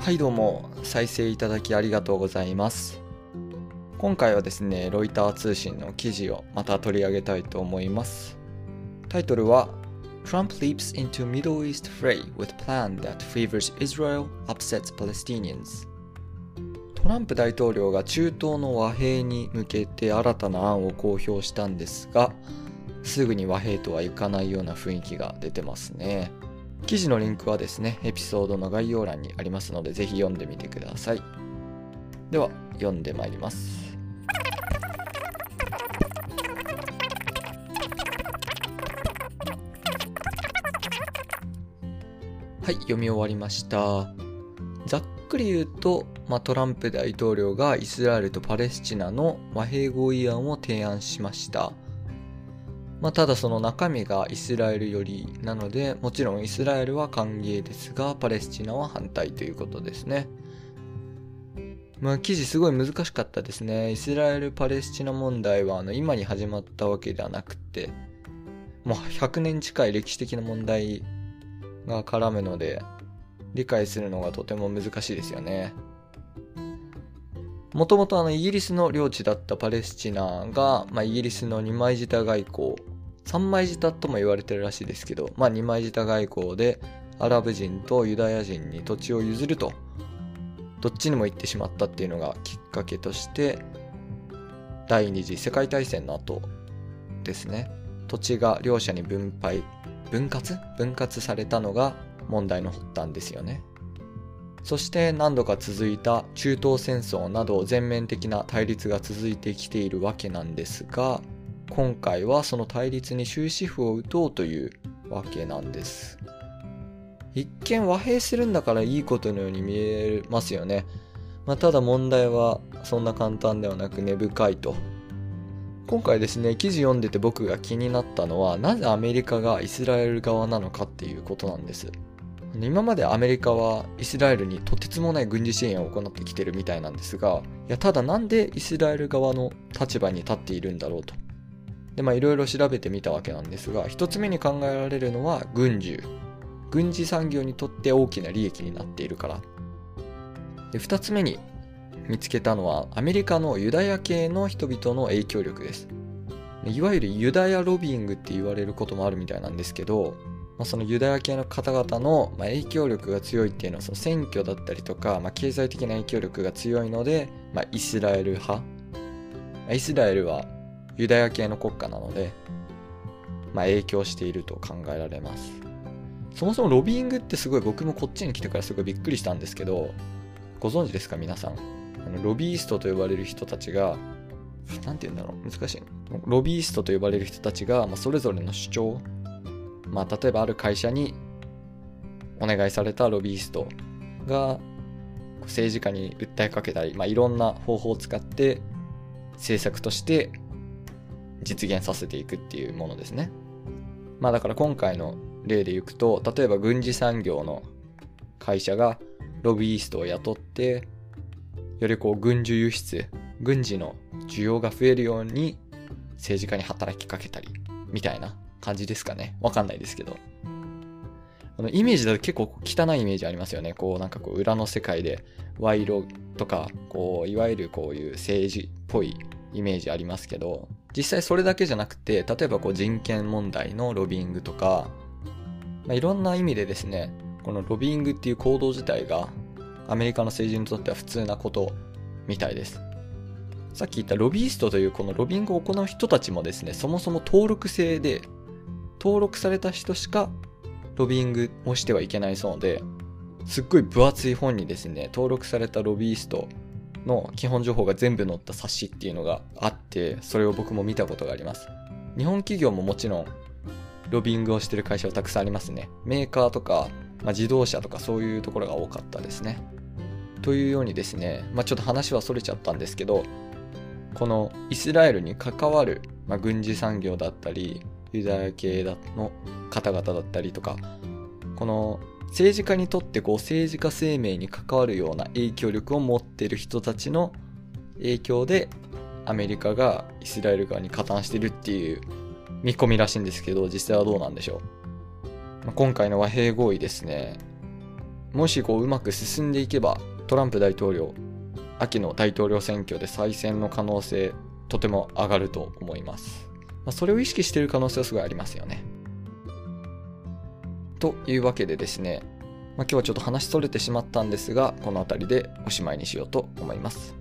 はいどうも再生いただきありがとうございます。今回はですねロイター通信の記事をまた取り上げたいと思います。タイトルは Trump leaps into Middle East fray with plan that favors Israel upsets Palestinians. トランプ大統領が中東の和平に向けて新たな案を公表したんですがすぐに和平とはいかないような雰囲気が出てますね。記事のリンクはですね、エピソードの概要欄にありますので、ぜひ読んでみてください。では、読んでまいります。はい、読み終わりました。ざっくり言うと、まあ、トランプ大統領がイスラエルとパレスチナの和平合意案を提案しました。まあ、ただその中身がイスラエル寄りなのでもちろんイスラエルは歓迎ですがパレスチナは反対ということですね。まあ記事すごい難しかったですね。イスラエル・パレスチナ問題はあの今に始まったわけではなくてもう100年近い歴史的な問題が絡むので理解するのがとても難しいですよね。もともとイギリスの領地だったパレスチナが、まあ、イギリスの二枚舌外交三枚舌とも言われてるらしいですけど、まあ、二枚舌外交でアラブ人とユダヤ人に土地を譲るとどっちにも行ってしまったっていうのがきっかけとして第二次世界大戦の後ですね。土地が両者に分配分割？分割されたのが問題の発端ですよね。そして何度か続いた中東戦争など全面的な対立が続いてきているわけなんですが今回はその対立に終止符を打とうというわけなんです。一見和平するんだからいいことのように見えますよね、まあ、ただ問題はそんな簡単ではなく根深いと。今回ですね記事読んでて僕が気になったのはなぜアメリカがイスラエル側なのかっていうことなんです。今までアメリカはイスラエルにとてつもない軍事支援を行ってきてるみたいなんですがいやただなんでイスラエル側の立場に立っているんだろうと。でまあいろいろ調べてみたわけなんですが一つ目に考えられるのは軍需。軍事産業にとって大きな利益になっているから。で二つ目に見つけたのはアメリカのユダヤ系の人々の影響力です。いわゆるユダヤロビングって言われることもあるみたいなんですけどまあ、そのユダヤ系の方々の、ま影響力が強いっていうのはその選挙だったりとか、まあ、経済的な影響力が強いので、まあ、イスラエル派、イスラエルはユダヤ系の国家なので、まあ、影響していると考えられます。そもそもロビーイングってすごい僕もこっちに来てからすごいびっくりしたんですけどご存知ですか皆さん？あのロビーストと呼ばれる人たちが何て言うんだろう？難しい。ロビーストと呼ばれる人たちが、まあ、それぞれの主張まあ、例えばある会社にお願いされたロビーストが政治家に訴えかけたり、まあ、いろんな方法を使って政策として実現させていくっていうものですね。まあだから今回の例でいくと例えば軍事産業の会社がロビーストを雇ってよりこう軍需輸出軍事の需要が増えるように政治家に働きかけたりみたいな感じですかね。わかんないですけど。あのイメージだと結構汚いイメージありますよね。こうなんかこう裏の世界で賄賂とか、こういわゆるこういう政治っぽいイメージありますけど、実際それだけじゃなくて、例えばこう人権問題のロビーングとか、まあ、いろんな意味でですね、このロビーングっていう行動自体がアメリカの政治にとっては普通なことみたいです。さっき言ったロビーストというこのロビングを行う人たちもですね、そもそも登録制で登録された人しかロビングをしてはいけないそうですっごい分厚い本にですね登録されたロビーストの基本情報が全部載った冊子っていうのがあってそれを僕も見たことがあります。日本企業ももちろんロビングをしてる会社はたくさんありますね。メーカーとか、まあ、自動車とかそういうところが多かったですね。というようにですね、まあ、ちょっと話はそれちゃったんですけどこのイスラエルに関わる、まあ、軍事産業だったりユダヤ系の方々だったりとかこの政治家にとってこう政治家生命に関わるような影響力を持っている人たちの影響でアメリカがイスラエル側に加担してるっていう見込みらしいんですけど実際はどうなんでしょう、今回の和平合意ですね。もしこううまく進んでいけばトランプ大統領秋の大統領選挙で再選の可能性とても上がると思います、まあ、それを意識している可能性はすごいありますよね。というわけでですね、まあ、今日はちょっと話しそれてしまったんですがこの辺りでおしまいにしようと思います。